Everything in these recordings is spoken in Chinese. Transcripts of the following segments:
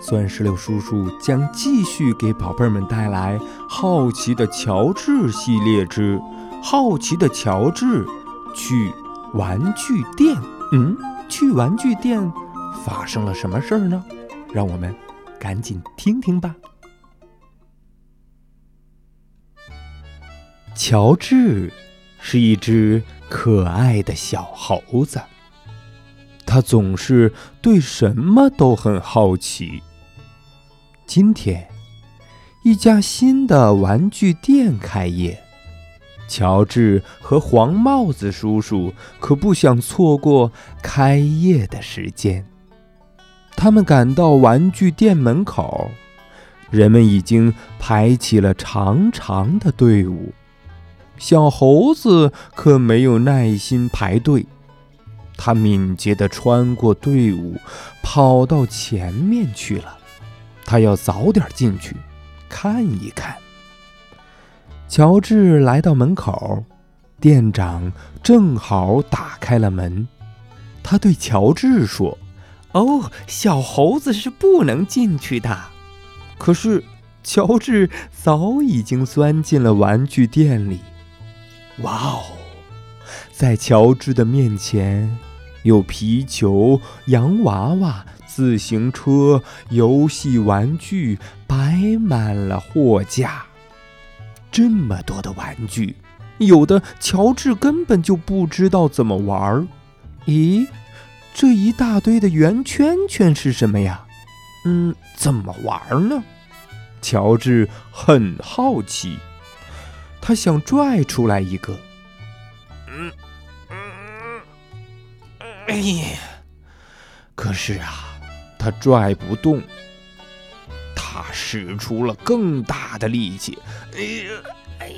钻石榴叔叔将继续给宝贝们带来《好奇的乔治》系列之《好奇的乔治去玩具店》。嗯，去玩具店发生了什么事儿呢？让我们赶紧听听吧。乔治是一只可爱的小猴子，他总是对什么都很好奇。今天，一家新的玩具店开业，乔治和黄帽子叔叔可不想错过开业的时间。他们赶到玩具店门口，人们已经排起了长长的队伍。小猴子可没有耐心排队，他敏捷地穿过队伍，跑到前面去了。他要早点进去看一看。乔治来到门口，店长正好打开了门。他对乔治说：“哦，小猴子是不能进去的。”可是乔治早已经钻进了玩具店里。哇哦，在乔治的面前有皮球、洋娃娃。自行车、游戏玩具摆满了货架。这么多的玩具，有的乔治根本就不知道怎么玩儿。咦，这一大堆的圆圈圈是什么呀？嗯，怎么玩呢？乔治很好奇，他想拽出来一个。嗯嗯嗯，哎呀，可是啊。他拽不动，他使出了更大的力气，哎呀，哎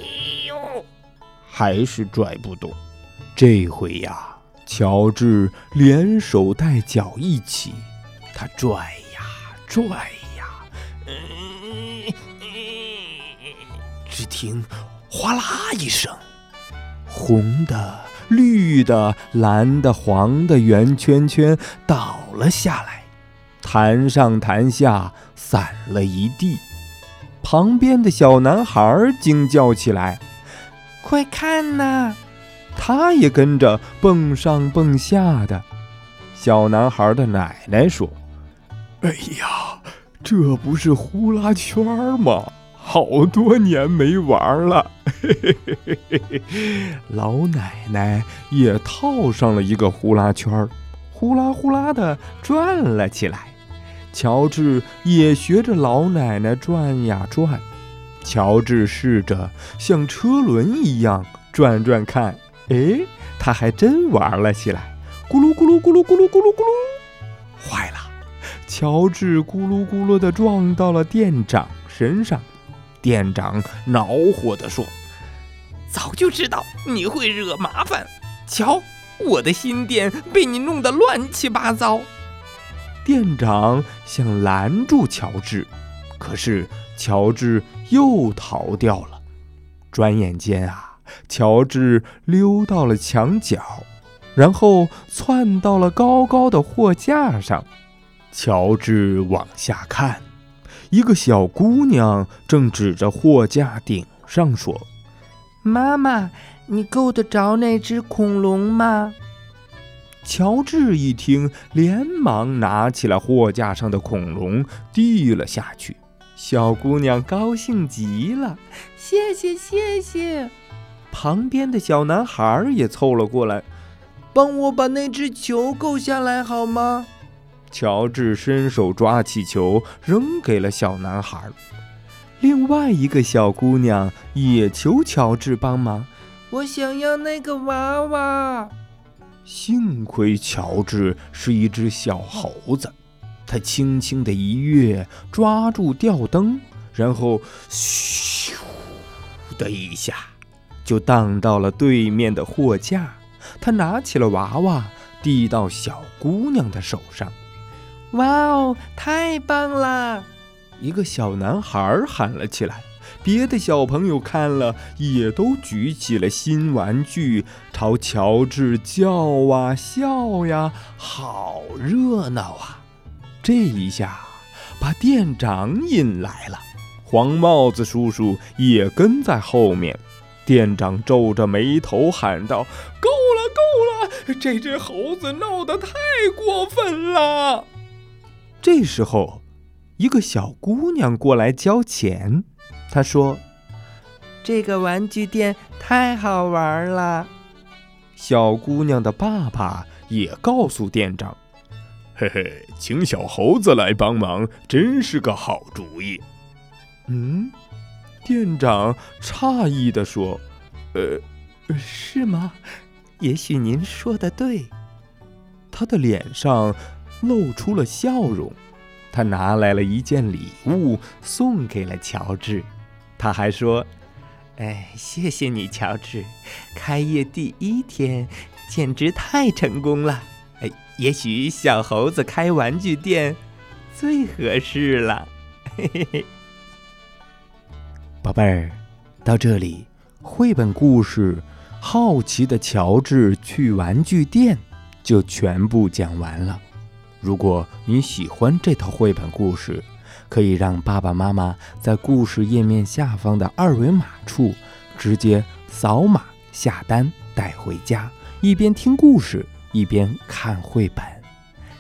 呦，还是拽不动。这回呀，乔治连手带脚一起，他拽呀拽呀，只听哗啦一声，红的、绿的、蓝的、黄的圆圈圈倒了下来。弹上弹下，散了一地。旁边的小男孩惊叫起来：“快看呐！”他也跟着蹦上蹦下的。小男孩的奶奶说：“哎呀，这不是呼啦圈吗？好多年没玩了。”老奶奶也套上了一个呼啦圈，呼啦呼啦的转了起来。乔治也学着老奶奶转呀转，乔治试着像车轮一样转转看，哎，他还真玩了起来，咕噜咕噜咕噜咕噜咕噜咕噜，坏了！乔治咕噜咕噜地撞到了店长身上，店长恼火地说：“早就知道你会惹麻烦，瞧，我的新店被你弄得乱七八糟。”店长想拦住乔治，可是乔治又逃掉了。转眼间啊，乔治溜到了墙角，然后窜到了高高的货架上。乔治往下看，一个小姑娘正指着货架顶上说：“妈妈，你够得着那只恐龙吗？”乔治一听，连忙拿起了货架上的恐龙，递了下去。小姑娘高兴极了，谢谢谢谢。旁边的小男孩也凑了过来，帮我把那只球够下来好吗？乔治伸手抓起球，扔给了小男孩。另外一个小姑娘也求乔治帮忙，我想要那个娃娃。幸亏乔治是一只小猴子，他轻轻的一跃，抓住吊灯，然后咻，的一下，就荡到了对面的货架。他拿起了娃娃，递到小姑娘的手上。哇哦，太棒了！一个小男孩喊了起来。别的小朋友看了，也都举起了新玩具，朝乔治叫啊笑呀，好热闹啊！这一下把店长引来了，黄帽子叔叔也跟在后面。店长皱着眉头喊道：“够了，够了！这只猴子闹得太过分了。”这时候，一个小姑娘过来交钱。他说：“这个玩具店太好玩了。”小姑娘的爸爸也告诉店长：“嘿嘿，请小猴子来帮忙，真是个好主意。”嗯，店长诧异地说：“呃，是吗？也许您说的对。”他的脸上露出了笑容，他拿来了一件礼物送给了乔治。他还说：“哎，谢谢你，乔治！开业第一天，简直太成功了。哎，也许小猴子开玩具店最合适了。”嘿嘿嘿。宝贝儿，到这里，绘本故事《好奇的乔治去玩具店》就全部讲完了。如果你喜欢这套绘本故事，可以让爸爸妈妈在故事页面下方的二维码处直接扫码下单带回家，一边听故事一边看绘本。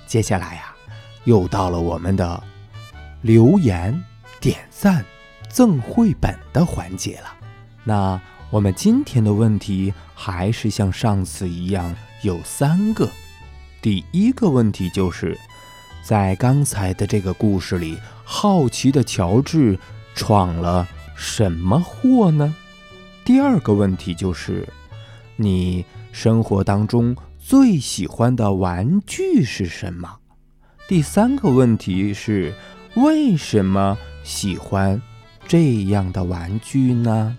接下来呀，又到了我们的留言、点赞、赠绘本的环节了。那我们今天的问题还是像上次一样有三个。第一个问题就是。在刚才的这个故事里，好奇的乔治闯了什么祸呢？第二个问题就是，你生活当中最喜欢的玩具是什么？第三个问题是，为什么喜欢这样的玩具呢？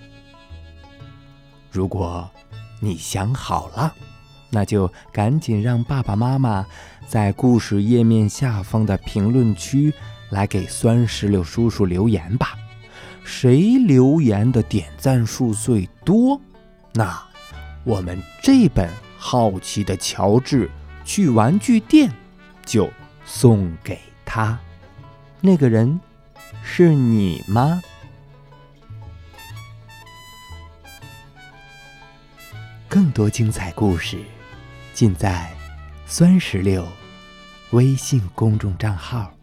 如果你想好了。那就赶紧让爸爸妈妈在故事页面下方的评论区来给酸石榴叔叔留言吧。谁留言的点赞数最多，那我们这本《好奇的乔治去玩具店》就送给他。那个人是你吗？更多精彩故事。尽在酸石榴微信公众账号。